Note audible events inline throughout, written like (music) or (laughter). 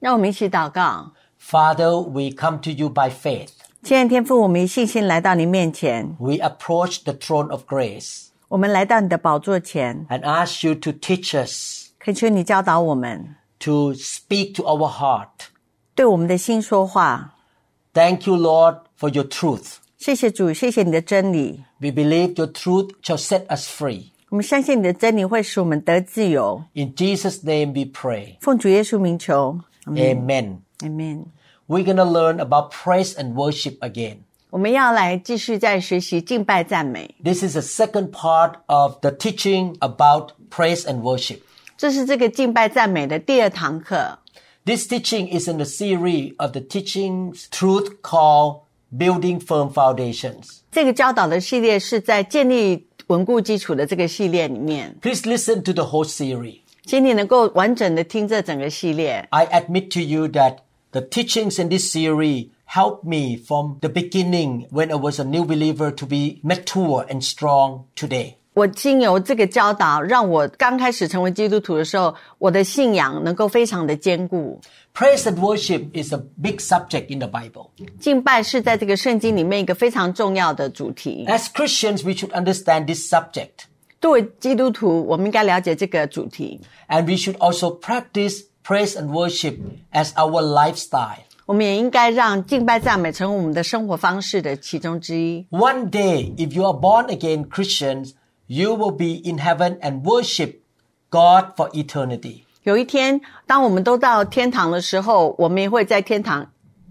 让我们一起祷告。 Father, we come to you by faith. 亲爱的天父，我们以信心来到你面前， We approach the throne of grace 我们来到你的宝座前， and ask you to teach us, 恳求你教导我们， to speak to our heart. 对我们的心说话。 Thank you, Lord, for your truth. 谢谢主，谢谢你的真理。 We believe your truth shall set us free. 我们相信你的真理会使我们得自由。 In Jesus' name we pray. 奉主耶稣名求 Amen. ，Amen。 We're going to learn about praise and worship again. 我们要来继续在学习敬拜赞美， This is the second part of the teaching about praise and worship. 这是这个敬拜赞美的第二堂课。 This teaching is in the series of the teachings truth called Building Firm Foundations. 这个教导的系列是在建立稳固基础的这个系列里面， Please listen to the whole series. 请你能够完整的听这整个系列。 I admit to you that the teachings in this series helped me from the beginning when I was a new believer to be mature and strong today. 我经由这个教导，让我刚开始成为基督徒的时候，我的信仰能够非常的坚固。 Praise and worship is a big subject in the Bible. 敬拜是在这个圣经里面一个非常重要的主题。 As Christians, we should understand this subject 作为基督徒，我们应该了解这个主题。 and we should also practice praise and worship as our lifestyle. 我们也应该让敬拜赞美成为我们的生活方式的其中之一。 One day, if you are born again Christians, you will be in heaven and worship God for eternity. 有一天，当我们都到天堂的时候，我们也会在天堂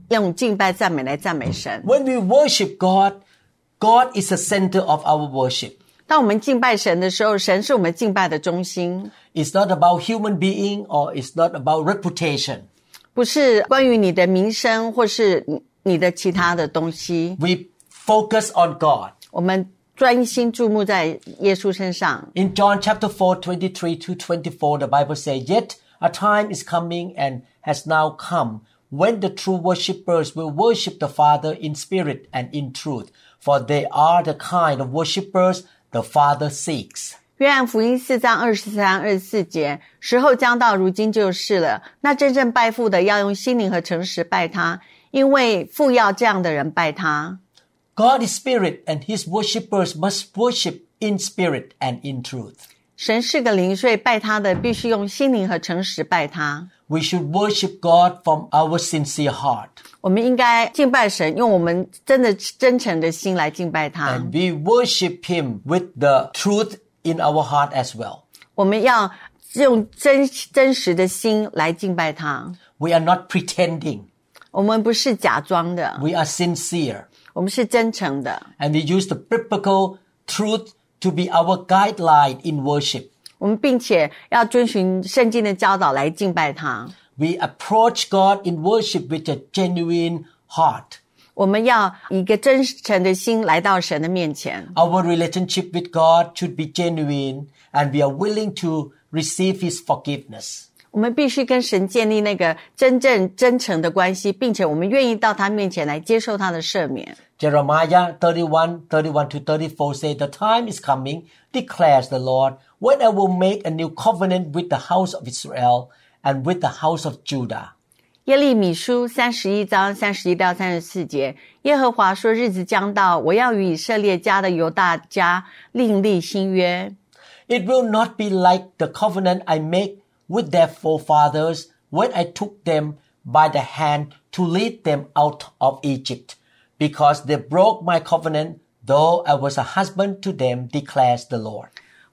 用敬拜赞美来赞美神。 When we worship God, God is the center of our worship. 当我们敬拜神的时候，神是我们敬拜的中心， It's not about human being or it's not about reputation. 不是关于你的名声或是你你的其他的东西。 We focus on God. 我们专心注目在耶稣身上。 In John chapter 4, 23 to 24, the Bible says, Yet a time is coming and has now come when the true worshippers will worship the Father in spirit and in truth, for they are the kind of worshippers the Father seeks. 约翰福音四章二十三、二十四节，时候将到，如今就是了。那真正拜父的，要用心灵和诚实拜他，因为父要这样的人拜他。 God is spirit and his worshippers must worship in spirit and in truth. 神是个灵，所以拜他的必须用心灵和诚实拜他。 We should worship God from our sincere heart. 我们应该敬拜神，用我们真的真诚的心来敬拜他。And we worship him with the truth in our heart as well. 我们要用真真实的心来敬拜他。We are not pretending. 我们不是假装的，We are sincere. 我们是真诚的。And we use the biblical truth to be our guideline in worship. 我们并且要遵循圣经的教导来敬拜他。We approach God in worship with a genuine heart. 我们要以一个真诚的心来到神的面前。 Our relationship with God should be genuine and we are willing to receive his forgiveness. 我们必须跟神建立那个真正真诚的关系，并且我们愿意到他面前来接受他的赦免。 Jeremiah 31, 31 to 34 say, The time is coming, declares the Lord, when I will make a new covenant with the house of Israel and with the house of Judah. 耶利米书三十一章三十一到三十四节，耶和华说：“日子将到，我要与以色列家的犹大家另立新约。 It will not be like the covenant I make with their forefathers when I took them by the hand to lead them out of Egypt, because they broke my covenant, though I was a husband to them, declares the Lord.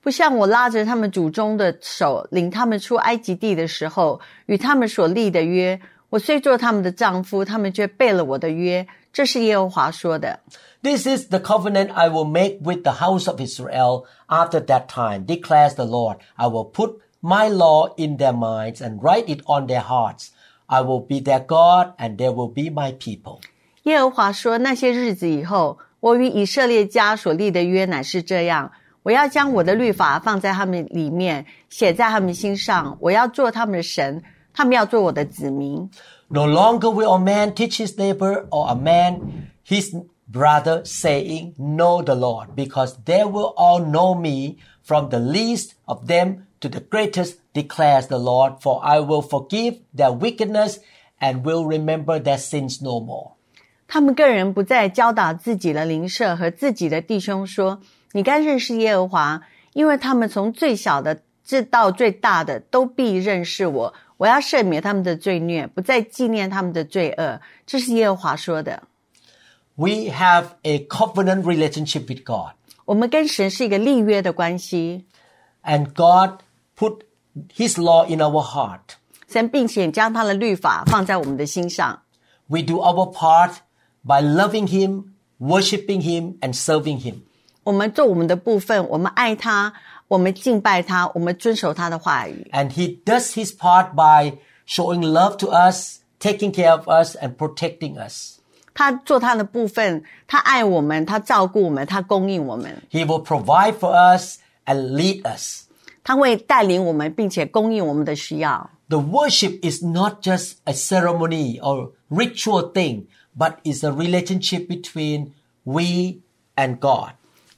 不像我拉着他们祖宗的手，领他们出埃及地的时候，与他们所立的约。我虽做他们的丈夫，他们却背了我的约。这是耶和华说的。This is the covenant I will make with the house of Israel after that time, declares the Lord. I will put my law in their minds and write it on their hearts. I will be their God, and they will be my people. 耶和华说：“那些日子以后，我与以色列家所立的约乃是这样：我要将我的律法放在他们里面，写在他们心上。我要做他们的神，他们要做我的子民。 No longer will a man teach his neighbor or a man his brother, saying, Know the Lord, because they will all know me, from the least of them to the greatest, declares the Lord, for I will forgive their wickedness and will remember their sins no more. 他们个人不再教导自己的邻舍和自己的弟兄说： 你该认识耶和华，因为他们从最小的至到最大的都必认识我。我要赦免他们的罪孽，不再纪念他们的罪恶。这是耶和华说的。 We have a covenant relationship with God, 我们跟神是一个立约的关系， and God put his law in our heart. 神并且将他的律法放在我们的心上。 We do our part by loving him, worshiping him, and serving him. 我们做我们的部分，我们爱他，我们敬拜他，我们遵守他的话语。 And he does his part by showing love to us, taking care of us, and protecting us. 他做他的部分，他爱我们，他照顾我们，他供应我们， He will provide for us and lead us. 他会带领我们，并且供应我们的需要。 The worship is not just a ceremony or ritual thing, but is a relationship between we and God.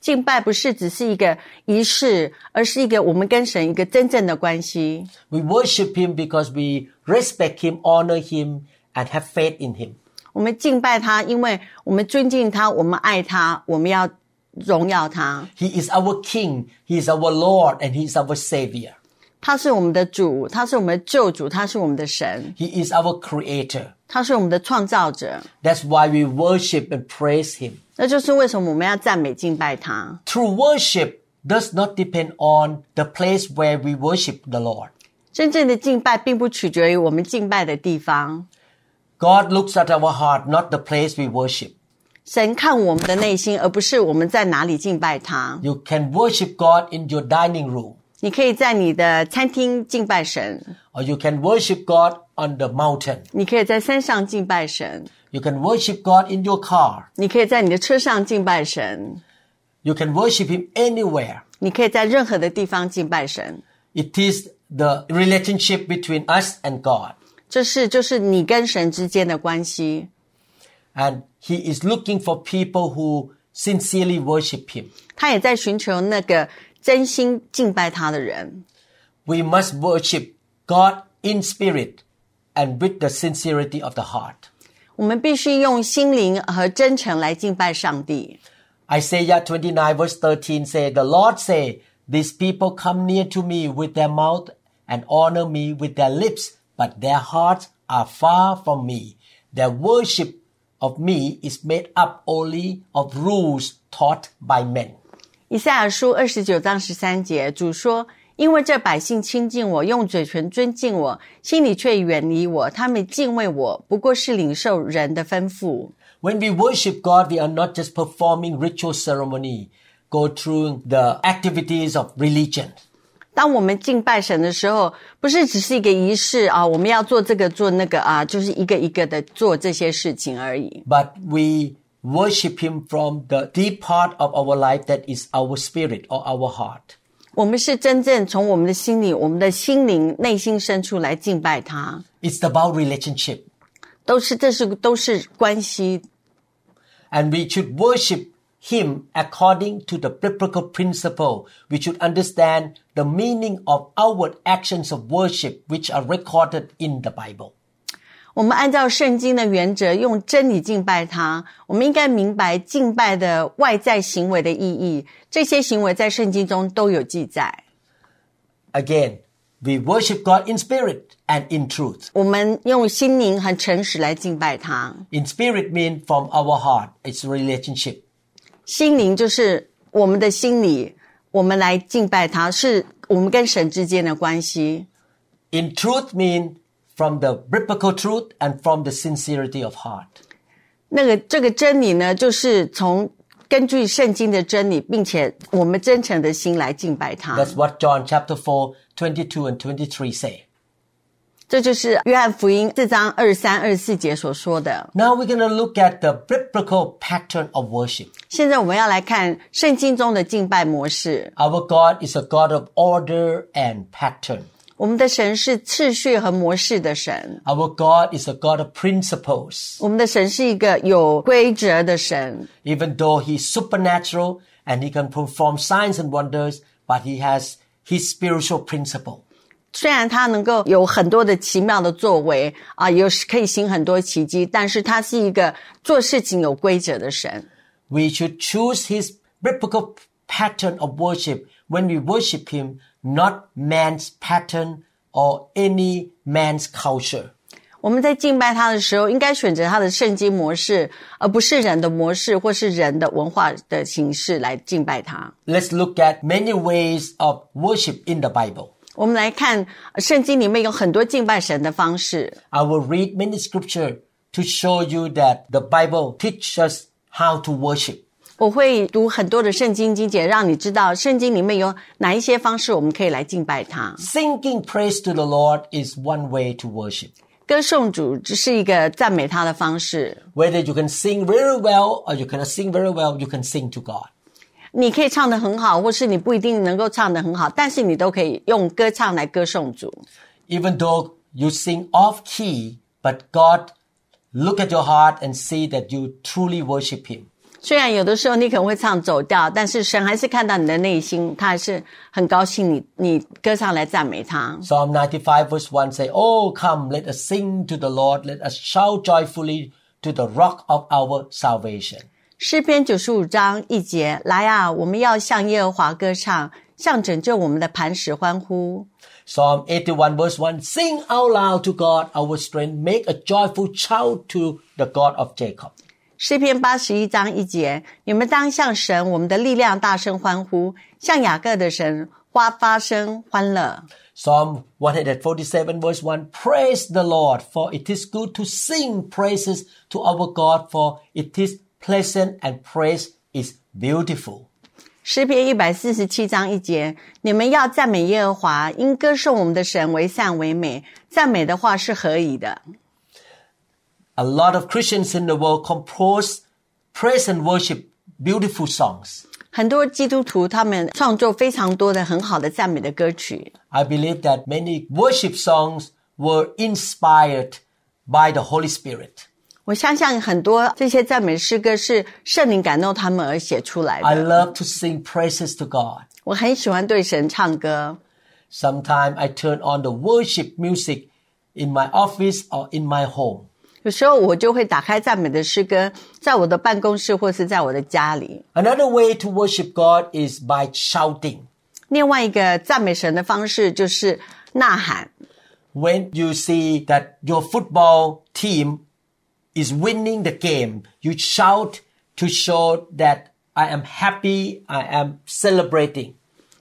敬拜不是只是一个仪式，而是一个我们跟神一个真正的关系。We worship him because we respect him, honor him, and have faith in him. 我们敬拜他，因为我们尊敬他，我们爱他，我们要荣耀他。He is our King, He is our Lord, and He is our Savior. 他是我们的主，他是我们的救主，他是我们的神，He is our Creator. 他是我们的创造者。 That's why we worship and praise Him. 那就是为什么我们要赞美敬拜他。 True worship does not depend on the place where we worship the Lord. 真正的敬拜并不取决于我们敬拜的地方， God looks at our heart, not the place we worship. 神看我们的内心，而不是我们在哪里敬拜他。 You can worship God in your dining room, 你可以在你的餐厅敬拜神， or you can worship God on the mountain. 你可以在山上敬拜神， You can worship God in your car. 你可以在你的车上敬拜神， You can worship Him anywhere. 你可以在任何的地方敬拜神。 It is the relationship between us and God. 这是就是你跟神之间的关系。 And He is looking for people who sincerely worship Him. 他也在寻求那个真心敬拜他的人。 We must worship God in spirit and with the sincerity of the heart. 我们必须用心灵和真诚来敬拜上帝。 Isaiah 29 verse 13 say, The Lord say, These people come near to me with their mouth and honor me with their lips, but their hearts are far from me. Their worship of me is made up only of rules taught by men. 以赛亚书二十九章十三节，主说：“ 因为这百姓亲近我，用嘴唇尊敬我，心里却远离我。他们敬畏我，不过是领受人的吩咐。When we worship God, we are not just performing ritual ceremony, go through the activities of religion. 当我们敬拜神的时候，不是只是一个仪式啊，我们要做这个做那个啊，就是一个一个的做这些事情而已。but we worship him from the deep part of our life that is our spirit or our heart. 我们是真正从我们的心里、我们的心灵、内心深处来敬拜他， It's about relationship. 都是这是都是关系。 And we should worship him according to the biblical principle. We should understand the meaning of outward actions of worship which are recorded in the Bible. 我们按照圣经的原则，用真理敬拜他。我们应该明白敬拜的外在行为的意义，这些行为在圣经中都有记载。 Again, we worship God in spirit and in truth. 我们用心灵和诚实来敬拜他。 In spirit means from our heart. It's a relationship. 心灵就是我们的心里，我们来敬拜他，是我们跟神之间的关系。 In truth mean from the biblical truth and from the sincerity of heart. 那个这个真理呢，就是从根据圣经的真理，并且我们真诚的心来敬拜他。 That's what John chapter 4, 22 and 23 say. 这就是约翰福音四章二十三、二十四节所说的。 Now we're going to look at the biblical pattern of worship. 现在我们要来看圣经中的敬拜模式。 Our God is a God of order and pattern. 我们的神是次序和模式的神， Our God is a God of principles. 我们的神是一个有规则的神。 Even though He's supernatural and He can perform signs and wonders, but He has His spiritual principle. 虽然他能够有很多的奇妙的作为啊，有可以行很多奇迹，但是他是一个做事情有规则的神。 We should choose His biblical pattern of worship when we worship Him, not man's pattern or any man's culture. 我们在敬拜他的时候，应该选择他的圣经模式，而不是人的模式或是人的文化的形式来敬拜他。 Let's look at many ways of worship in the Bible. 我们来看呃圣经里面有很多敬拜神的方式。 I will read many scripture to show you that the Bible teaches us how to worship. 我会读很多的圣经经节，让你知道圣经里面有哪一些方式我们可以来敬拜他。 Singing praise to the Lord is one way to worship. 歌颂主只是一个赞美他的方式。 Whether you can sing very well or you cannot sing very well, you can sing to God. 你可以唱得很好，或是你不一定能够唱得很好，但是你都可以用歌唱来歌颂主。 Even though you sing off key, but God look at your heart and see that you truly worship Him. 虽然有的时候你可能会唱走调，但是神还是看到你的内心，他还是很高兴你你歌唱来赞美他。Psalm 95 verse 1 say, Oh, come, let us sing to the Lord. Let us shout joyfully to the rock of our salvation. 诗篇九十五章一节，来啊，我们要向耶和华歌唱，向拯救我们的磐石欢呼。Psalm 81 verse 1 Sing out loud to God our strength, make a joyful shout to the God of Jacob. 诗篇八十一章一节，你们当向神我们的力量大声欢呼，向雅各的神花发声欢乐。Psalm 147 verse 1 Praise the Lord, for it is good to sing praises to our God, for it is pleasant and praise is beautiful. 诗篇一百四十七章一节，你们要赞美耶和华，因歌颂我们的神为善为美，赞美的话是何以的。A lot of Christians in the world compose praise and worship beautiful songs. 很多基督徒他们创作非常多的很好的赞美的歌曲。 I believe that many worship songs were inspired by the Holy Spirit. 我相信很多这些赞美诗歌是圣灵感动他们而写出来 I 的。 love to sing praises to God. 我很喜欢对神唱歌。 Sometimes I turn on the worship music in my office or in my home. 有时候我就会打开赞美的诗歌，在我的办公室或是在我的家里。 Another way to worship God is by shouting. 另外一个赞美神的方式就是呐喊。 When you see that your football team is winning the game, you shout to show that I am happy, I am celebrating.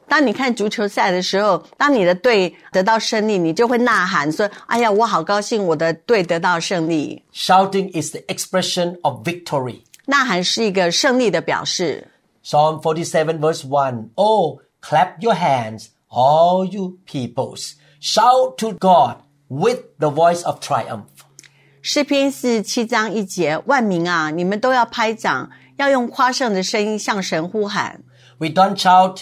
当你看足球赛的时候，当你的队得到胜利，你就会呐喊说：“哎呀，我好高兴，我的队得到胜利。 Shouting is the expression of victory. ”呐喊是一个胜利的表示。 Psalm 47 verse 1. Oh, clap your hands, all you peoples. Shout to God with the voice of triumph. 诗篇四十七章一节：“万民啊，你们都要拍掌，要用夸胜的声音向神呼喊。 We don't shout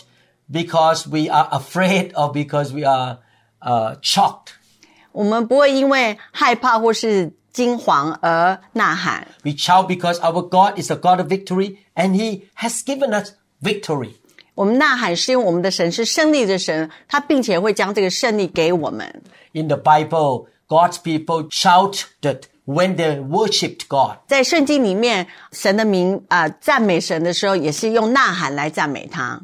because we are afraid or because we are uh, shocked. 我们不会因为害怕或是惊惶而呐喊， We shout because our God is a God of victory and He has given us victory. 我们呐喊是因为我们的神是胜利的神，他并且会将这个胜利给我们。 In the Bible, God's people shouted when they worshipped God. 在圣经里面，神的名啊、呃赞美神的时候，也是用呐喊来赞美他。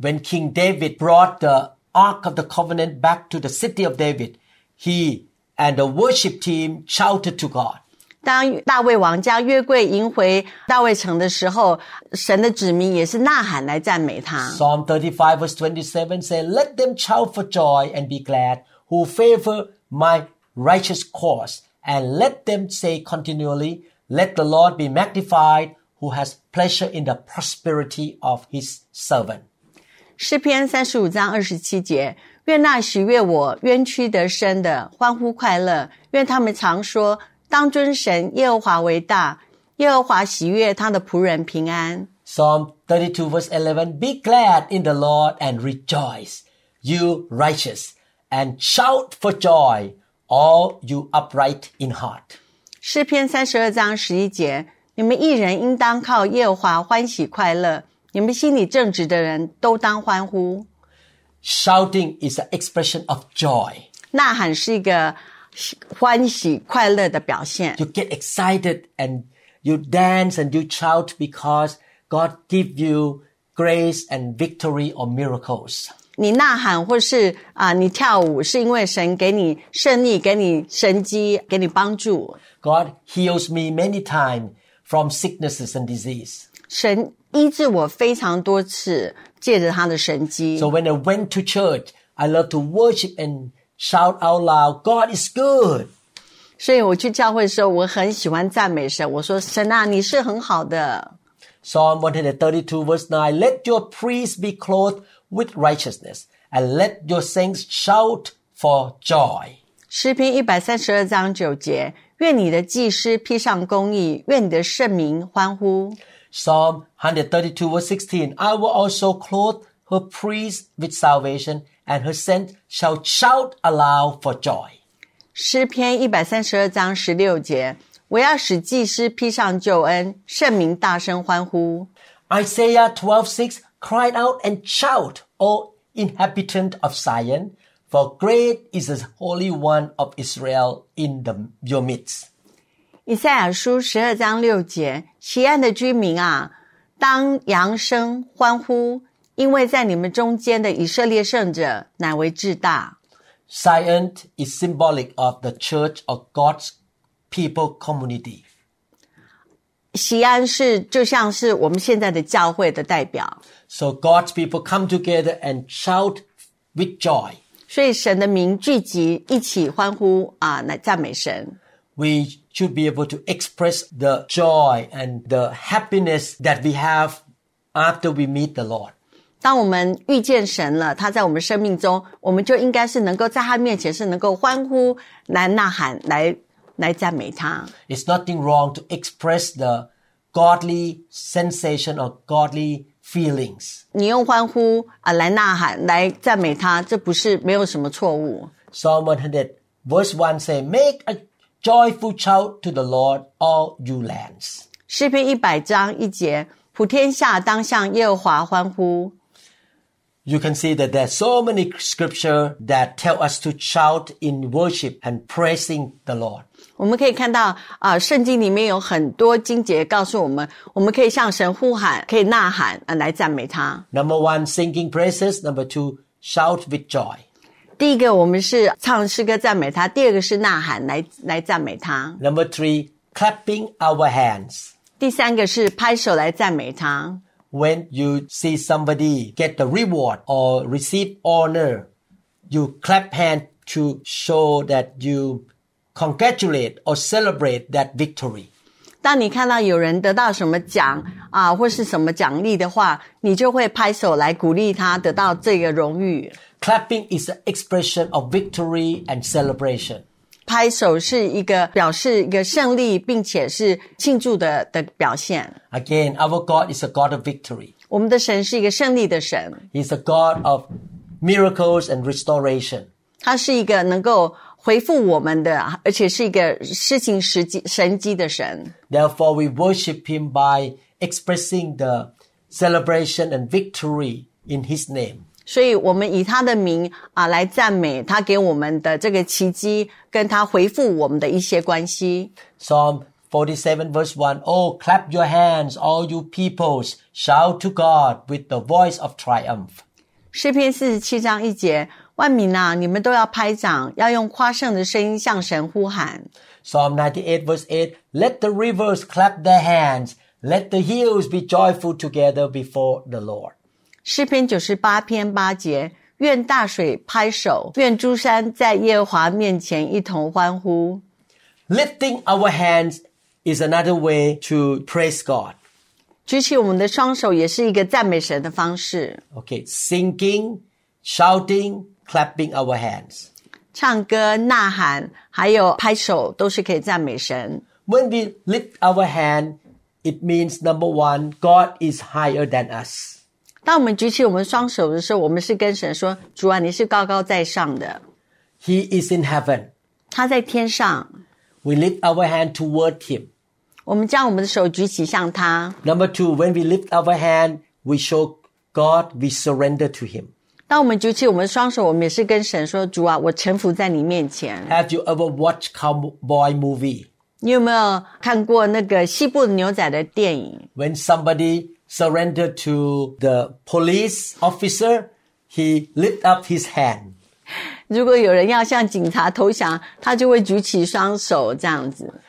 When King David brought the Ark of the Covenant back to the city of David, he and the worship team shouted to God. 当大卫王将约柜迎回大卫城的时候，神的子民也是呐喊来赞美他。 Psalm 35 verse 27 says, Let them shout for joy and be glad who favor my righteous cause. And let them say continually, Let the Lord be magnified who has pleasure in the prosperity of his servant. 诗篇三十五章二十七节：愿那喜悦我冤屈得生的欢呼快乐，愿他们常说：当尊神耶和华为大，耶和华喜悦他的仆人平安。Psalm 32 verse 11 Be glad in the Lord and rejoice, you righteous, and shout for joy, all you upright in heart. 诗篇三十二章十一节：你们一人应当靠耶和华欢喜快乐，你们心里正直的人都当欢呼。 Shouting is an expression of joy. 呐喊是一个欢喜快乐的表现。 You get excited and you dance and you shout because God give you grace and victory or miracles. 你呐喊或是啊、你跳舞，是因为神给你胜利，给你神机，给你帮助。 God heals me many times from sicknesses and disease. 神 医治我非常多次，借着他的神机。 So when I went to church, I love to worship and shout out loud, God is good. 所以我去教会的时候，我很喜欢赞美神。我说：“神啊，你是很好的。 Psalm 132 verse 9, let your priests be clothed with righteousness and let your saints shout for joy. ”诗篇一百三十二章九节：愿你的祭司披上公义，愿你的圣民欢呼。 Psalm 132 verse 16, I will also clothe her priests with salvation and her saints shall shout aloud for joy. 诗篇一百三十二章十六节：我要使祭司披上救恩，圣民大声欢呼。 Isaiah 12:6 cried out and shout, O inhabitant of Zion, for great is the Holy One of Israel in the, your midst. 以赛亚书十二章六节：锡安的居民啊，当扬声欢呼，因为在你们中间的以色列圣者乃为至大。Zion is symbolic of the Church of God's people community. 锡安是就像是我们现在的教会的代表。So God's people come together and shout with joy. 所以神的民聚集，一起欢呼啊，来赞美神。We should be able to express the joy and the happiness that we have after we meet the Lord. 当我们遇见神了，他在我们生命中，我们就应该是能够在他面前是能够欢呼、来呐喊、来来赞美他。 It's nothing wrong to express the godly sensation or godly feelings. 你用欢呼啊来呐喊、来赞美他，这不是没有什么错误。 Psalm 100 verse 1 say, Make a joyful shout to the Lord, all you lands. 诗篇一百章一节，普天下当向耶和华欢呼。 You can see that there's so many scripture that tell us to shout in worship and praising the Lord. 我们可以看到啊，圣经里面有很多经节告诉我们，我们可以向神呼喊，可以呐喊啊来赞美他。 Number one, singing praises. Number two, shout with joy. 第一个，我们是唱诗歌赞美他；第二个是呐喊来来赞美他； Number three, clapping our hands. 第三个是拍手来赞美他。 When you see somebody get the reward or receive honor, you clap hand to show that you congratulate or celebrate that victory. 当你看到有人得到什么奖啊，或是什么奖励的话，你就会拍手来鼓励他得到这个荣誉。 Clapping is an expression of victory and celebration. 拍手是一个表示一个胜利，并且是庆祝的的表现。 Again, our God is a God of victory. 我们的神是一个胜利的神， He's a God of miracles and restoration. 他是一个能够回复我们的，而且是一个施行实际神迹的神。 Therefore, we worship Him by expressing the celebration and victory in His name. 所以，我们以他的名啊来赞美他给我们的这个奇迹，跟他回复我们的一些关系。 Psalm 47 verse 1 Oh, clap your hands, all you peoples, shout to God with the voice of triumph. 诗篇四十七章一节：万民啊，你们都要拍掌，要用夸胜的声音向神呼喊。 Psalm 98 verse 8 Let the rivers clap their hands, let the hills be joyful together before the Lord. 诗篇九十八篇八节：愿大水拍手，愿诸山在耶和华面前一同欢呼。 Lifting our hands is another way to praise God. 举起我们的双手也是一个赞美神的方式。 Okay, singing, shouting, clapping our hands. 唱歌、呐喊，还有拍手，都是可以赞美神。 When we lift our hand, it means number one, God is higher than us. 当我们举起我们双手的时候，我们是跟神说：“主啊，你是高高在上的， He is in heaven. 他在天上。 We lift our hand toward Him. ”我们将我们的手举起向他。 Number two, when we lift our hand, we show God we surrender to Him. 当我们举起我们的双手，我们也是跟神说：“主啊，我臣服在你面前。 Have you ever watched cowboy movie? ”你有没有看过那个西部牛仔的电影？ When somebody surrendered to the police officer, he lift up his hand. 如果有人要向警察投降，他就会举起双手这样子。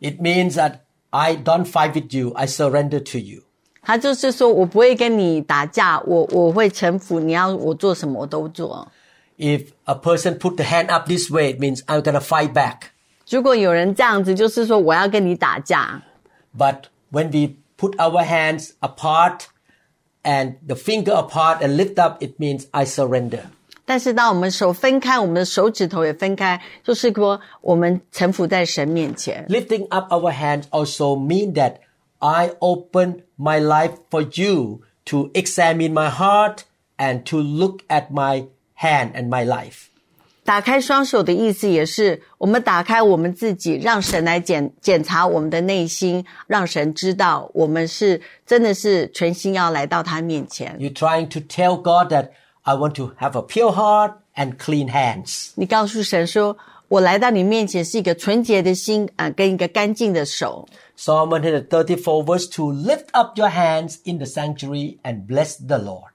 It means that I don't fight with you, I surrender to you. 他就是说我不会跟你打架，我我会臣服，你要我做什么我都做。 If a person put the hand up this way, it means I'm gonna fight back. 如果有人这样子，就是说我要跟你打架。 But when we put our hands apart and the finger apart and lift up, it means I surrender. 但是当我们手分开，我们的手指头也分开，就是说我们臣服在神面前。 Lifting up our hands also mean that I open my life for you to examine my heart and to look at my hand and my life. 打开双手的意思也是，我们打开我们自己，让神来检检查我们的内心，让神知道我们是真的是全心要来到他面前。You're trying to tell God that I want to have a pure heart and clean hands. 你告诉神说：“我来到你面前是一个纯洁的心啊、呃跟一个干净的手。Psalm 134 verse 2 Lift up your hands in the sanctuary and bless the Lord. ”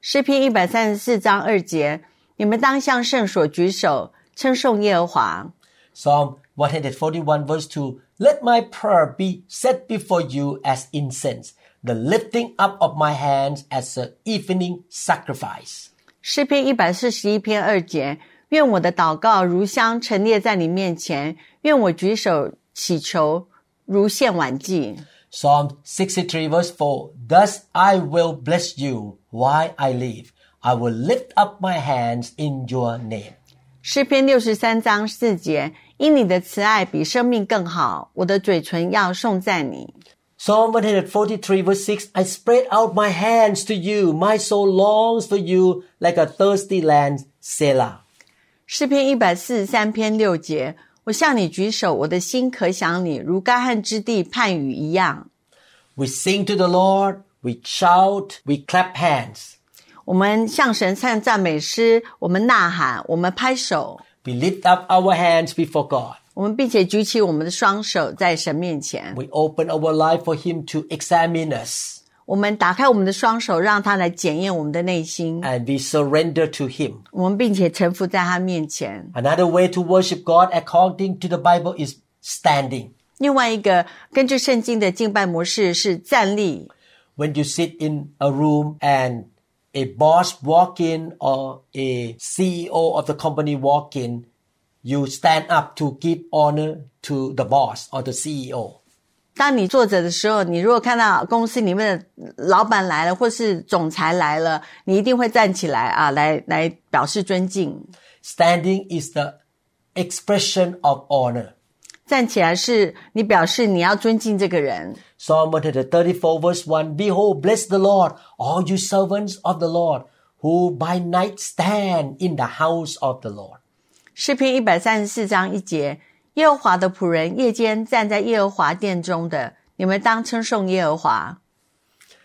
诗篇一百三十四章二节：“你们当向圣所举手，称颂耶和华。 Psalm 141 verse 2 Let my prayer be set before you as incense, the lifting up of my hands as an evening sacrifice. ”诗篇一百四十一篇二节：“愿我的祷告如香陈列在你面前，愿我举手祈求如献晚祭。” Psalm 63 verse 4 Thus I will bless you while I live. I will lift up my hands in your name. 诗篇六十三章四节：“因你的慈爱比生命更好，我的嘴唇要颂赞你。” Psalm 143 verse 6 I spread out my hands to you. My soul longs for you like a thirsty land. Selah. 诗篇一百四十三篇六节：“我向你举手，我的心可想你，如干旱之地盼雨一样。 We sing to the Lord. We shout. We clap hands. ” 我们向神唱赞美诗，我们呐喊，我们拍手， We lift up our hands before God. 我们并且举起我们的双手在神面前。 We open our life for Him to examine us. 我们打开我们的双手，让他来检验我们的内心。 And we surrender to Him. 我们并且臣服在他面前。 Another way to worship God according to the Bible is standing. 另外一个根据圣经的敬拜模式是站立。 When you sit in a room and a boss walk in or a CEO of the company walk in, you stand up to give honor to the boss or the E CEO. 当你坐着的时候，你如果看到公司里面的老板来了，或是总裁来了，你一定会站起来啊，来来表示尊敬。 Standing is the expression of honor. 站起来是你表示你要尊敬这个人。 Psalm 134 verse 1 Behold, bless the Lord, all you servants of the Lord, who by night stand in the house of the Lord. 诗篇一百三十四章一节：耶和华的仆人夜间站在耶和华殿中的，你们当称颂耶和华。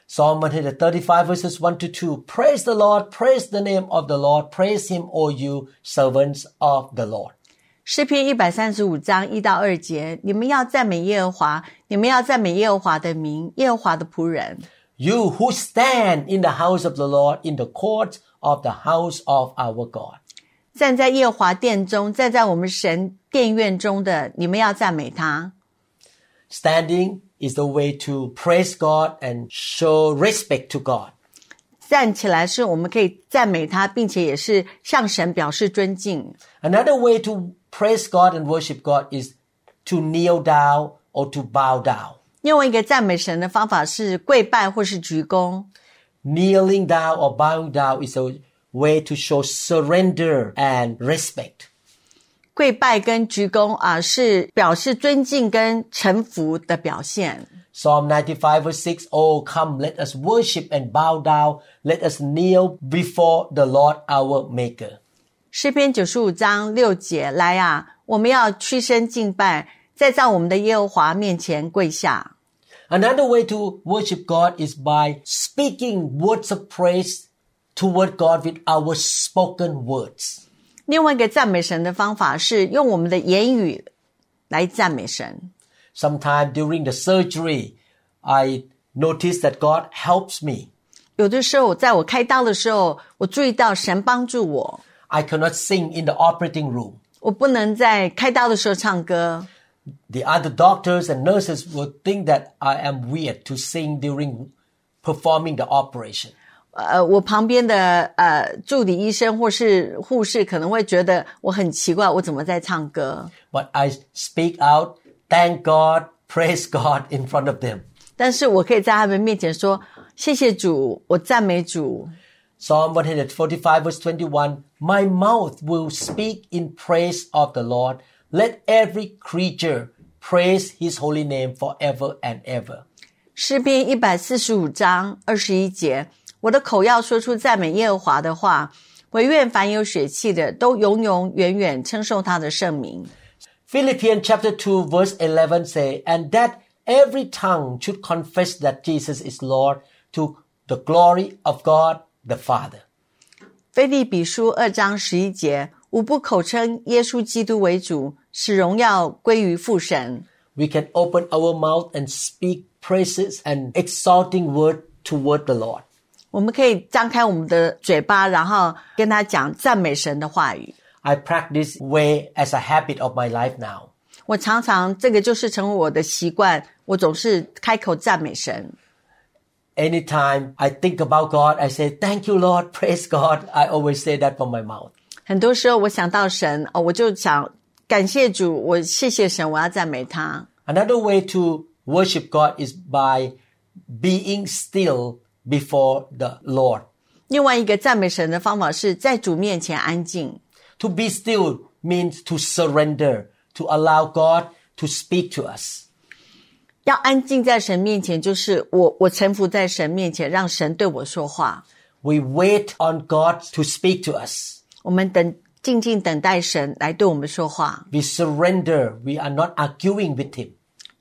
Psalm 135 verses 1 to 2 Praise the Lord, praise the name of the Lord, praise him, O you servants of the Lord. 诗篇一百三十五章一到二节：你们要赞美耶和华，你们要赞美耶和华的名，耶和华的仆人。 You who stand in the house of the Lord, in the courts of the house of our God. 站在耶和华殿中，站在我们神殿院中的，你们要赞美他。 Standing is the way to praise God and show respect to God. 站起来是我们可以赞美他，并且也是向神表示尊敬。 Another way to praise God and worship God is to kneel down or to bow down. 另外一个赞美神的方法是跪拜或是鞠躬。 Kneeling down or bowing down is a way to show surrender and respect. 跪拜跟鞠躬啊，是表示尊敬跟臣服的表现。 Psalm 95 verse 6 Oh, come, let us worship and bow down. Let us kneel before the Lord our Maker. 诗篇九十五章六节，来啊，我们要屈身敬拜，再在我们的耶和华面前跪下。Another way to worship God is by speaking words of praise toward God with our spoken words. 另外一个赞美神的方法是用我们的言语来赞美神。Sometime during the surgery, I noticed that God helps me. 有的时候，在我开刀的时候，我注意到神帮助我，I cannot sing in the operating room. 我不能在开刀的时候唱歌。 The other doctors and nurses would think that I am weird to sing during performing the operation. 呃，我旁边的呃助理医生或是护士可能会觉得我很奇怪，我怎么在唱歌？ But I speak out, thank God, praise God in front of them. 但是我可以在他们面前说：“谢谢主，我赞美主。 Psalm 145 verse 21 My mouth will speak in praise of the Lord. Let every creature praise his holy name forever and ever. ”诗篇一百四十五章二十一节：“我的口要说出赞美耶和华的话，惟愿凡有血气的都永永远远称颂他的圣名。” Philippians chapter 2 verse 11 say, And that every tongue should confess that Jesus is Lord to the glory of God the Father. 腓立比书二章十一节，无不口称耶稣基督为主，使荣耀归于父神。We can open our mouth and speak praises and exalting word toward the Lord. 我们可以张开我们的嘴巴，然后跟他讲赞美神的话语。I practice way as a habit of my life now. 我常常这个就是成为我的习惯，我总是开口赞美神。Anytime I think about God, I say, Thank you, Lord, (laughs) praise God. I always say that from my mouth. 很多时候我想到神哦，我就想感谢主，我谢谢神，我要赞美他。 Another way to worship God is by being still before the Lord. 另外一个赞美神的方法是在主面前安静。 To be still means to surrender, to allow God to speak to us. 要安静在神面前，就是我我臣服在神面前，让神对我说话。 We wait on God to speak to us. 我们等静静等待神来对我们说话。 We surrender. We are not arguing with Him.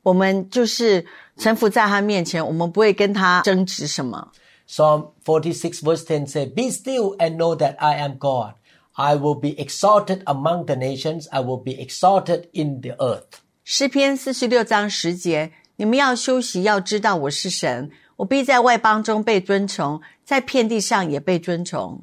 我们就是臣服在他面前，我们不会跟他争执什么。 Psalm 46 verse 10 says, Be still and know that I am God. I will be exalted among the nations. I will be exalted in the earth. 诗篇四十六章十节， 你们要休息，要知道我是神，我必在外邦中被尊崇，在遍地上也被尊崇。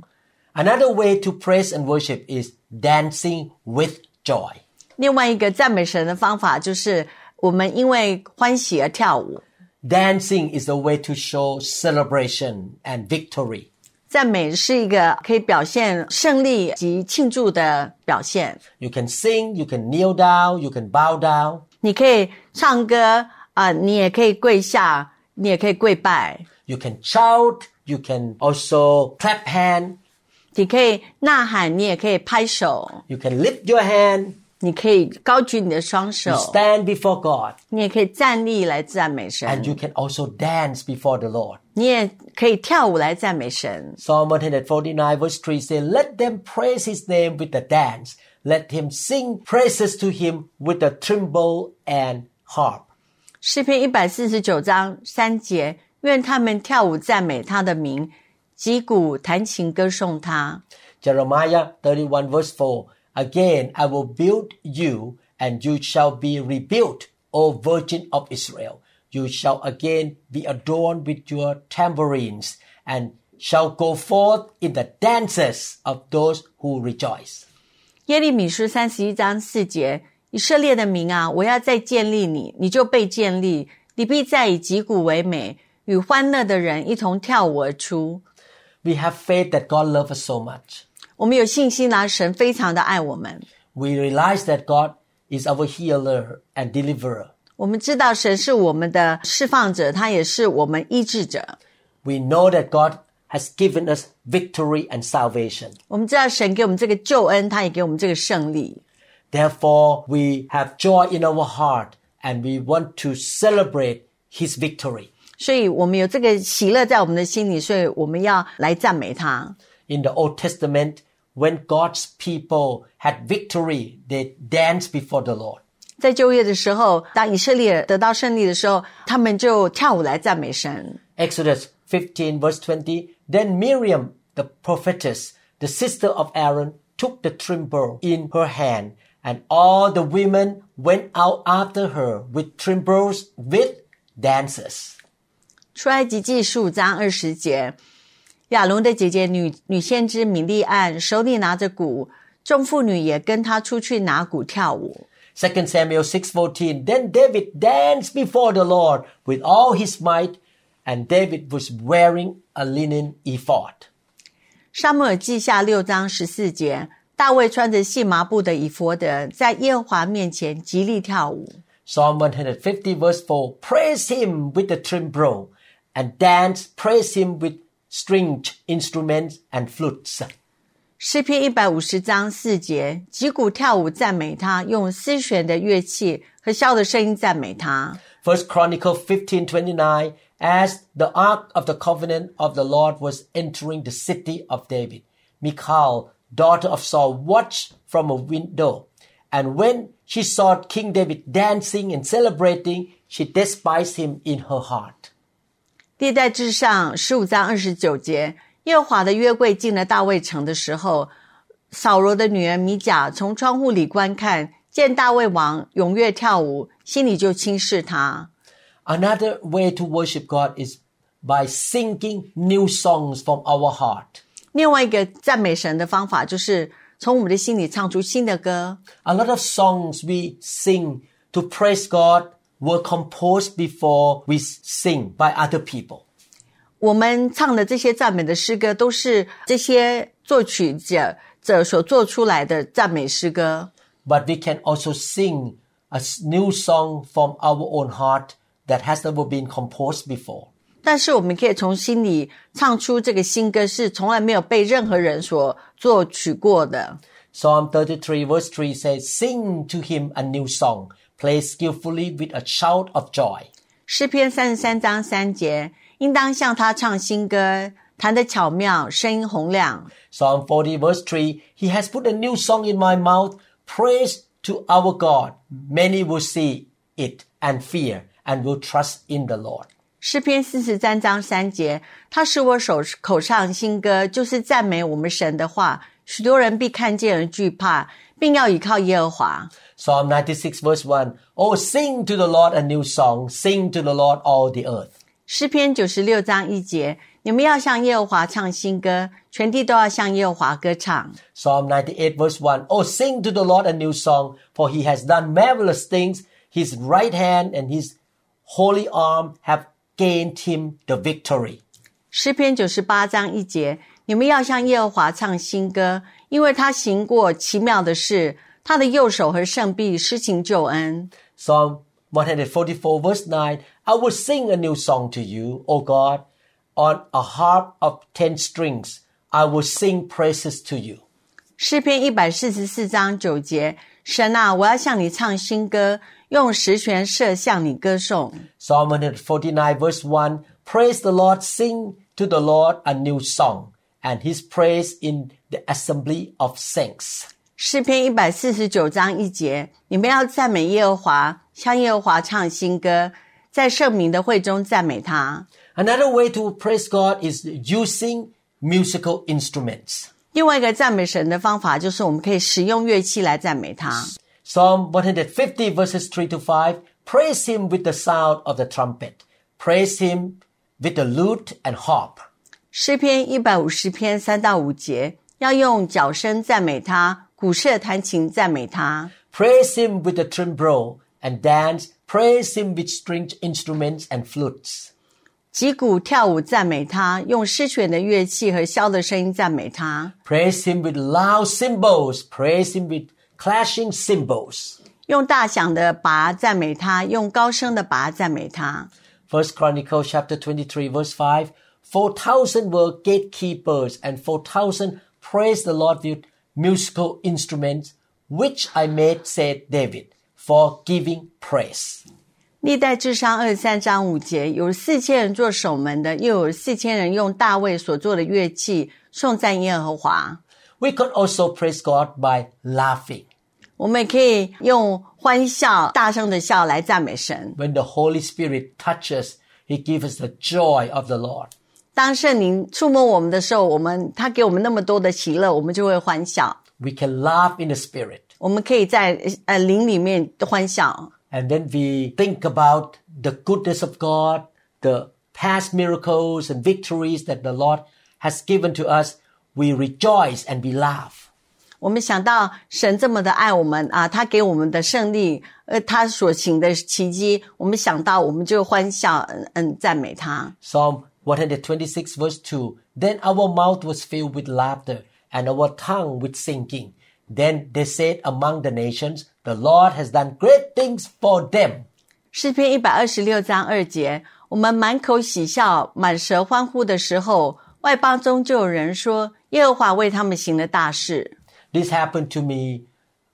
Another way to praise and worship is dancing with joy. 另外一个赞美神的方法就是，我们因为欢喜而跳舞。 Dancing is a way to show celebration and victory. 赞美是一个可以表现胜利及庆祝的表现。 You can sing, you can kneel down, you can bow down, 你可以唱歌 啊、你也可以跪下，你也可以跪拜， you can shout, you can also clap hand, 你可以呐喊，你也可以拍手， you can lift your hand, 你可以高举你的双手 you，stand before God, 你也可以站立来赞美神 and，you can also dance before the Lord. 你也可以跳舞来赞美神。 Psalm 149 verse 3 says, Let them praise his name with a dance. Let him sing praises to him with a timbrel and harp. 诗篇一百四十九章三节，愿他们跳舞赞美他的名，击鼓弹琴歌颂他。 Jeremiah 31 verse 4 Again I will build you, and you shall be rebuilt, O Virgin of Israel. You shall again be adorned with your tambourines, and shall go forth in the dances of those who rejoice. 耶利米书三十一章四节， 以色列的民啊，我要再建立你，你就被建立，你必再以击鼓为美，与欢乐的人一同跳舞而出。 We have faith that God loves us so much. 我们有信心啦，神非常的爱我们。 We realize that God is our healer and deliverer. 我们知道神是我们的释放者，他也是我们医治者。 We know that God has given us victory and salvation. 我们知道神给我们这个救恩，他也给我们这个胜利。 Therefore, we have joy in our heart and we want to celebrate His victory. 所以我们有这个喜乐在我们的心里，所以我们要来赞美他。 In the Old Testament, when God's people had victory, they danced before the Lord. 在旧约的时候，当以色列得到胜利的时候，他们就跳舞来赞美神。 Exodus 15 verse 20. Then Miriam, the prophetess, the sister of Aaron, took the timbrel in her hand, and all the women went out after her with timbrels with dancers. 出埃及记十五章二十节，亚伦的姐姐女女先知米利暗手里拿着鼓，众妇女也跟她出去拿鼓跳舞。 2 Samuel 6:14 Then David danced before the Lord with all his might and David was wearing a linen ephod. 沙漠耳记下六章十四节， 大卫穿着细麻布的以弗得，在耶和华面前极力跳舞。Psalm 150 verse 4 Praise him with the timbrel and dance, praise him with stringed instruments and flutes. 诗篇一百五十章四节，击鼓跳舞赞美他，用丝弦的乐器和箫的声音赞美他。First Chronicle fifteen twenty nine. As the ark of the covenant of the Lord was entering the city of David, Michal, daughter of Saul, watched from a window. And when she saw King David dancing and celebrating, she despised him in her heart. 历代志上十五章二十九节，耶和华的约柜进了大卫城的时候，扫罗的女儿米甲从窗户里观看，见大卫王踊跃跳舞，心里就轻视他。Another way to worship God is by singing new songs from our heart. 另外一个赞美神的方法，就是从我们的心里唱出新的歌。 A lot of songs we sing to praise God were composed before we sing by other people. 我们唱的这些赞美的诗歌，都是这些作曲者者所做出来的赞美诗歌。 But we can also sing a s- new song from our own heart that has never been composed before. 但是我们可以从心里唱出这个新歌，是从来没有被任何人所作曲过的。 Psalm 33 verse 3 says, Sing to him a new song, play skillfully with a shout of joy. 诗篇三十三章三节，应当向他唱新歌，弹得巧妙，声音洪亮。 Psalm 40 verse 3, He has put a new song in my mouth, praise to our God. Many will see it and fear and will trust in the Lord. 诗篇四十三章三节，他使我手口唱新歌，就是赞美我们神的话。许多人必看见而惧怕，并要倚靠耶和华。 Psalm 96 verse 1, Oh, sing to the Lord a new song, sing to the Lord all the earth. 诗篇九十六章一节，你们要向耶和华唱新歌，全地都要向耶和华歌唱。 Psalm 98 verse 1, Oh, sing to the Lord a new song, for he has done marvelous things. His right hand and his holy arm have gained him the victory. 诗篇九十八章一节，你们要向耶和华唱新歌，因为他行过奇妙的事，他的右手和圣臂施行救恩。 Psalm 144 verse 9, I will sing a new song to you, O God, on a harp of ten strings. I will sing praises to you. 诗篇一百四十四章九节，神啊，我要向你唱新歌， 用十弦瑟向你歌颂。Psalm 149 verse 1 Praise the Lord, sing to the Lord a new song, and his praise in the assembly of saints. 诗篇一百四十九章一节，你们要赞美耶和华，向耶和华唱新歌，在圣明的会中赞美他。Another way to praise God is using musical instruments. 另外一个赞美神的方法就是我们可以使用乐器来赞美他。Psalm 150 verses 3 to 5 Praise him with the sound of the trumpet. Praise him with the lute and harp. 诗篇一百五十篇三到五节，要用角声赞美他，鼓瑟弹琴赞美他。Praise him with the timbrel and dance. Praise him with stringed instruments and flutes. 击鼓跳舞赞美他，用丝弦的乐器和箫的声音赞美他。Praise him with loud cymbals. Praise him with clashing cymbals. 用大响的钹赞美他，用高声的钹赞美他。First Chronicles chapter 23 verse 5 4,000 were gatekeepers and 4,000 praised the Lord with musical instruments which I made said David for giving praise. 历代志上二十三章五节，有四千人做守门的，又有四千人用大卫所做的乐器颂赞耶和华。We could also praise God by laughing. 我们也可以用欢笑、大声的笑来赞美神。 When the Holy Spirit touches, He gives us the joy of the Lord. 当圣灵触摸我们的时候，我们他给我们那么多的喜乐，我们就会欢笑。 We can laugh in the Spirit. 我们可以在呃灵里面欢笑。 And then we think about the goodness of God, the past miracles and victories that the Lord has given to us. We rejoice and we laugh. 我们想到神这么的爱我们啊，他给我们的胜利，呃，他所行的奇迹，我们想到我们就欢笑，嗯嗯，赞美他。Psalm 126 verse 2. Then our mouth was filled with laughter and our tongue with singing. Then they said among the nations, the Lord has done great things for them. 诗篇一百二十六章二节，我们满口喜笑，满舌欢呼的时候，外邦中就有人说，耶和华为他们行了大事。This happened to me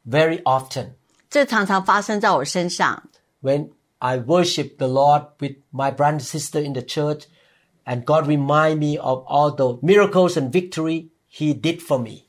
very often 这常常发生在我身上。 when I worship the Lord with my brother and sister in the church and God remind me of all the miracles and victory he did for me.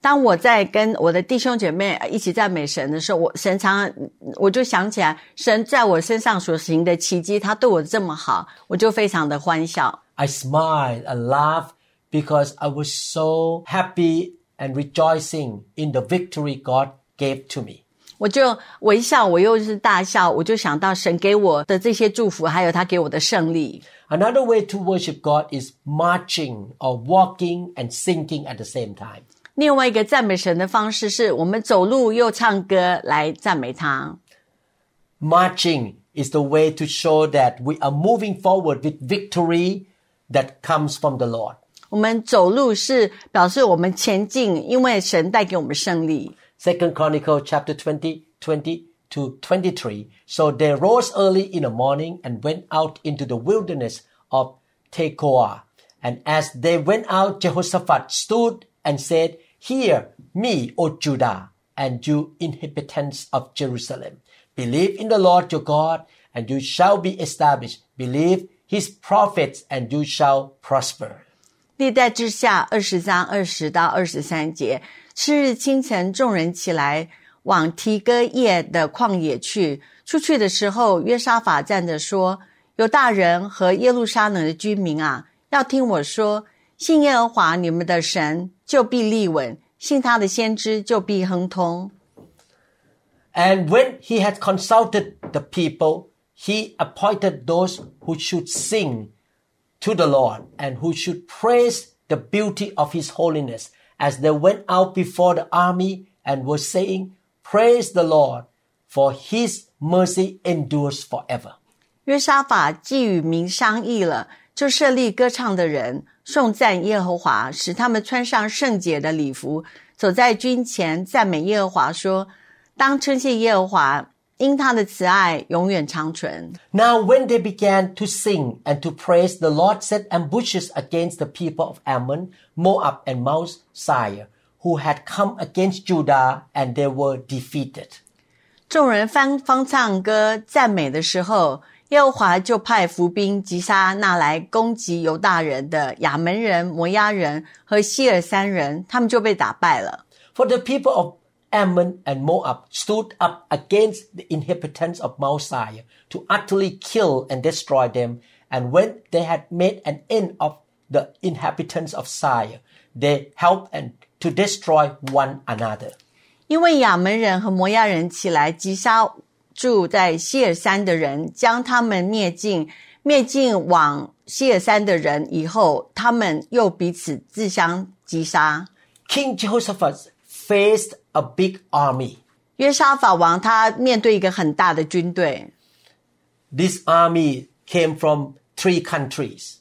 当我在跟我的弟兄姐妹一起赞美神的时候，我神常我就想起来，神在我身上所行的奇迹，他对我这么好，我就非常的欢笑。 I smiled and laughed because I was so happy and rejoicing in the victory God gave to me. 我就微笑，我又是大笑，我就想到神给我的这些祝福，还有他给我的胜利。 Another way to worship God is marching or walking and singing at the same time. 另外一个赞美神的方式，是我们走路又唱歌来赞美他。 Marching is the way to show that we are moving forward with victory that comes from the Lord. 我们走路是表示我们前进，因为神带给我们胜利。 Second Chronicle chapter 20, 20 to 23. So they rose early in the morning and went out into the wilderness of Tekoa. And as they went out, Jehoshaphat stood and said, Hear me, O Judah, and you inhabitants of Jerusalem. Believe in the Lord your God, and you shall be established. Believe his prophets, and you shall prosper. 历代之下二十章二十到二十三节，次日清晨，众人起来往提哥叶的旷野去。出去的时候，约沙法站着说：“有大人和耶路撒冷的居民啊，要听我说，信耶和华你们的神，就必立稳；信他的先知，就必亨通。” And when he had consulted the people, he appointed those who should sing to the Lord and who should praise the beauty of his holiness as they went out before the army and were saying, Praise the Lord, for his mercy endures forever. 约沙法既与民商议了，就设立歌唱的人，颂赞耶和华，使他们穿上圣洁的礼服，走在军前，赞美耶和华，说：“当称谢耶和华， now, when they began to sing and to praise, the Lord set ambushes against the people of Ammon, Moab, and Mount Seir, who had come against Judah, and they were defeated. 众人翻方唱歌赞美的时候，耶和华就派伏兵击杀那来攻击犹大人的亚扪人、摩押人和西珥山人，他们就被打败了。For the people of Ammon and Moab stood up against the inhabitants of Mount to utterly kill and destroy them. And when they had made an end of the inhabitants of Seir, they helped and to destroy one another. 因为亚扪人和摩押人起来击杀住在西珥山的人，将他们灭尽。灭尽往西珥山的人以后，他们又彼此自相击杀。King Jehoshaphat faced a big army. 约沙法王他面对一个很大的军队， This army came from three countries.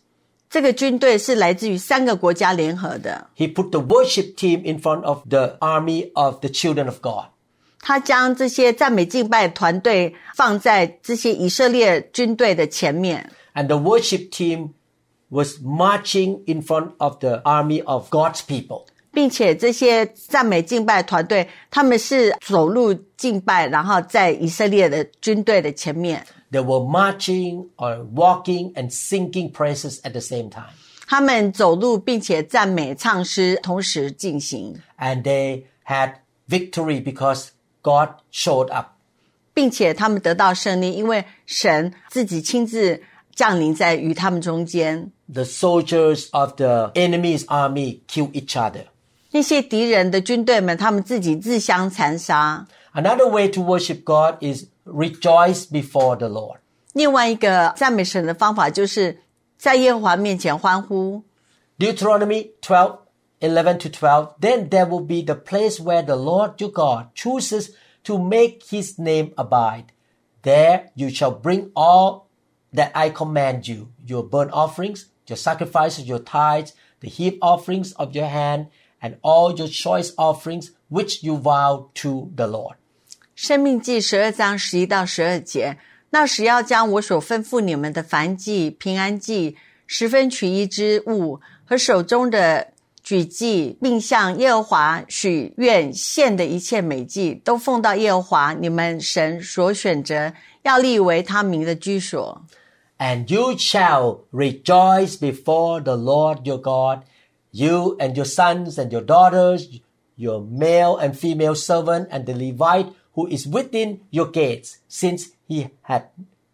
这个军队是来自于三个国家联合的。 He put the worship team in front of the army of the children of God. 他将这些赞美敬拜团队放在这些以色列军队的前面， And the worship team was marching in front of the army of God's people. 并且这些赞美敬拜团队他们是走路敬拜，然后在以色列的军队的前面，They were marching or walking and singing praises at the same time. 他们走路并且赞美唱诗同时进行，And they had victory because God showed up. 并且他们得到胜利，因为神自己亲自降临在与他们中间。The soldiers of the enemy's army killed each other. 那些敌人的军队们，他们自己自相残杀。Another way to worship God is rejoice before the Lord. 另外一个赞美神的方法就是在耶和华面前欢呼。Deuteronomy 12, to 12. Then there will be the place where the Lord your God chooses to make his name abide. There you shall bring all that I command you, your burnt offerings, your sacrifices, your tithes, the heave offerings of your hand, and all your choice offerings which you vow to the Lord。申命记十二章十一到十二节，那时要将我所吩咐你们的燔祭、平安祭、十分取一之物和手中的举祭，并向耶和华许愿献的一切美祭，都奉到耶和华你们神所选择，要立为他名的居所。And you shall rejoice before the Lord your God you and your sons and your daughters, your male and female servant and the Levite who is within your gates, since he had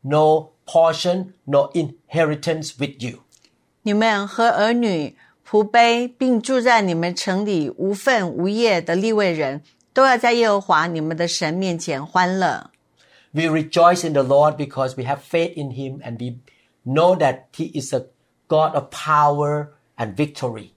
no portion nor inheritance with you. 你们和儿女、仆婢，并住在你们城里无份无业的利未人，都要在耶和华你们的神面前欢乐。We rejoice in the Lord because we have faith in Him and we know that He is a God of power and victory.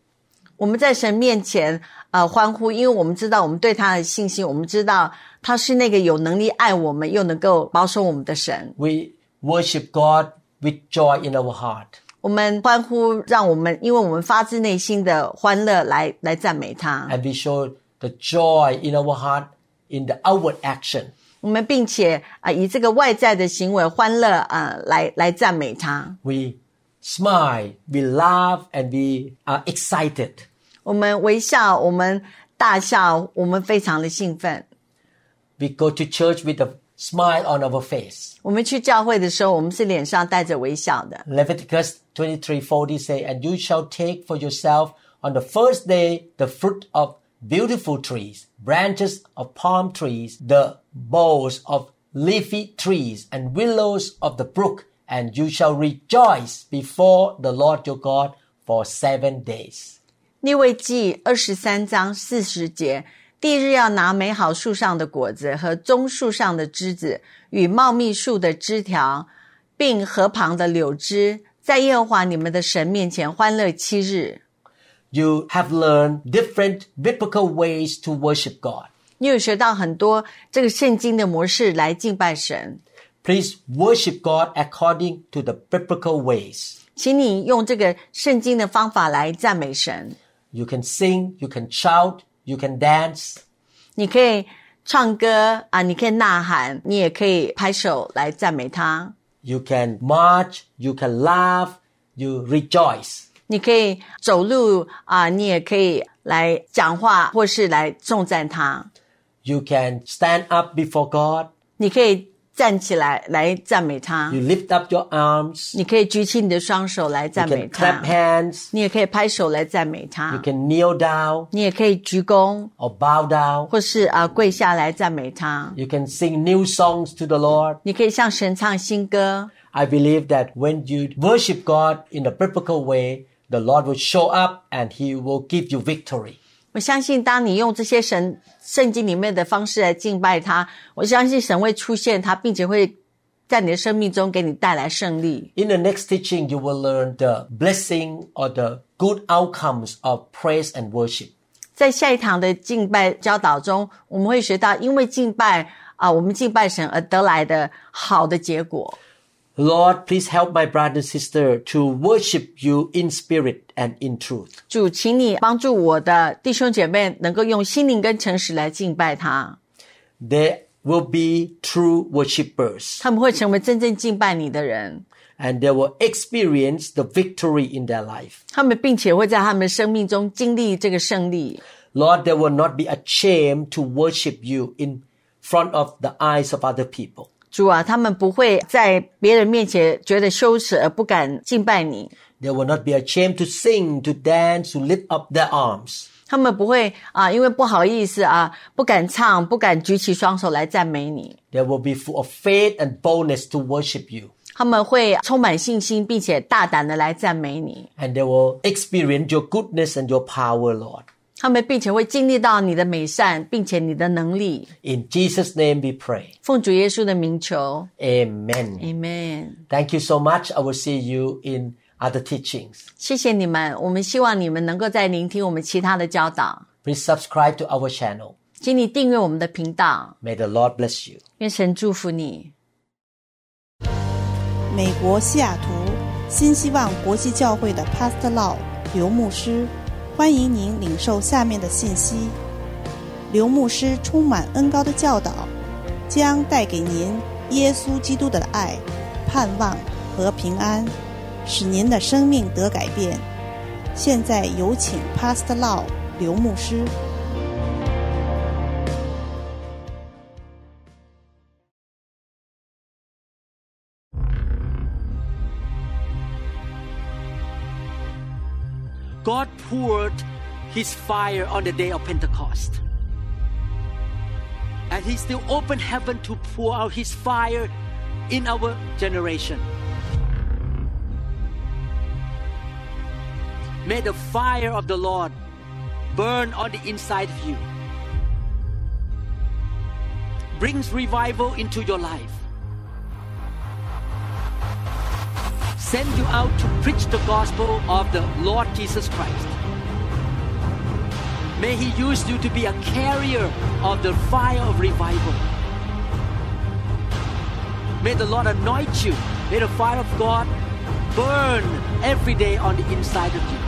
我们在神面前呃欢呼，因为我们知道我们对他的信心，我们知道他是那个有能力爱我们又能够保守我们的神。 We worship God with joy in our heart. 我们欢呼，让我们因为我们发自内心的欢乐来来赞美他。 and we show the joy in our heart in the outward action. 我们并且啊、以这个外在的行为欢乐啊、来来赞美他。 We smile, we laugh, and we are excited. 我们微笑，我们大笑，我们非常的兴奋。 We go to church with a smile on our face. 我们去教会的时候，我们是脸上带着微笑的。 Leviticus 23:40 say, And you shall take for yourself on the first day the fruit of beautiful trees, branches of palm trees, the boughs of leafy trees, and willows of the brook, and you shall rejoice before the Lord your God for seven days. 利未记二十三章四十节，第一日要拿美好树上的果子和棕树上的枝子与茂密树的枝条，并河旁的柳枝，在耶和华你们的神面前欢乐七日。You have learned different biblical ways to worship God. 你有学到很多这个圣经的模式来敬拜神。Please worship God according to the biblical ways. 请你用这个圣经的方法来赞美神。You can sing, you can shout, you can dance, 你可以唱歌啊，你可以呐喊，你也可以拍手来赞美他。 you can march, you can laugh, you rejoice. 你可以走路啊，你也可以来讲话，或是来颂赞他。 You can stand up before God, 你可以 站起来来赞美他 you，lift up your arms, 你可以举起你的双手来 you 赞美 can clap 他， hands, 你也可以拍手来赞美 you 他， can kneel down 你也可以鞠躬， or bow down. 或是啊跪下来赞美他。 You can sing new songs to the Lord. 你可以向神唱新歌。 I believe that when you worship God in a biblical way, the Lord will show up and He will give you victory. 我相信，当你用这些神圣经里面的方式来敬拜他，我相信神会出现他，并且会在你的生命中给你带来胜利。In the next teaching, you will learn the blessing or the good outcomes of praise and worship. 在下一堂的敬拜教导中，我们会学到，因为敬拜啊，我们敬拜神而得来的好的结果。Lord, please help my brother and sister to worship you in spirit and in truth. 主，请你帮助我的弟兄姐妹能够用心灵跟诚实来敬拜他。 they will be true worshippers 他们会成为真正敬拜你的人， and they will experience the victory in their life. 他们并且会在他们生命中经历这个胜利。 Lord, they will not be ashamed to worship you in front of the eyes of other people. 主啊，他们不会在别人面前觉得羞耻而不敢敬拜你， They will not be ashamed to sing, to dance, to lift up their arms. 他们不会啊，因为不好意思啊，不敢唱，不敢举起双手来赞美你。 They will be full of faith and boldness to worship you. 他们会充满信心，并且大胆的来赞美你。 And they will experience your goodness and your power, Lord. 他们并且会经历到你的美善，并且你的能力。In Jesus' name we pray. 奉主耶稣的名求 Amen.，Amen。Thank you so much. I will see you in other teachings. 谢谢你们，我们希望你们能够再聆听我们其他的教导，Please subscribe to our channel. 请你订阅我们的频道。May the Lord bless you. 愿神祝福你。美国西雅图新希望国际教会的 Pastor Law 刘牧师，欢迎您领受下面的信息。刘牧师充满恩高的教导，将带给您耶稣基督的爱、盼望和平安，使您的生命得改变。现在有请 Pastor Law 刘牧师。God poured his fire on the day of Pentecost. And he still opened heaven to pour out his fire in our generation. May the fire of the Lord burn on the inside of you. Brings revival into your life. Send you out to preach the gospel of the Lord Jesus Christ. May He use you to be a carrier of the fire of revival. May the Lord anoint you. May the fire of God burn every day on the inside of you.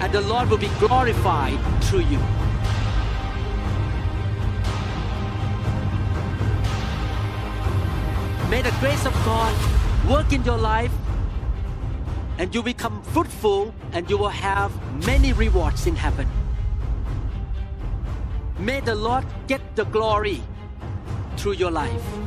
And the Lord will be glorified through you. May the grace of God work in your life and you become fruitful and you will have many rewards in heaven. May the Lord get the glory through your life.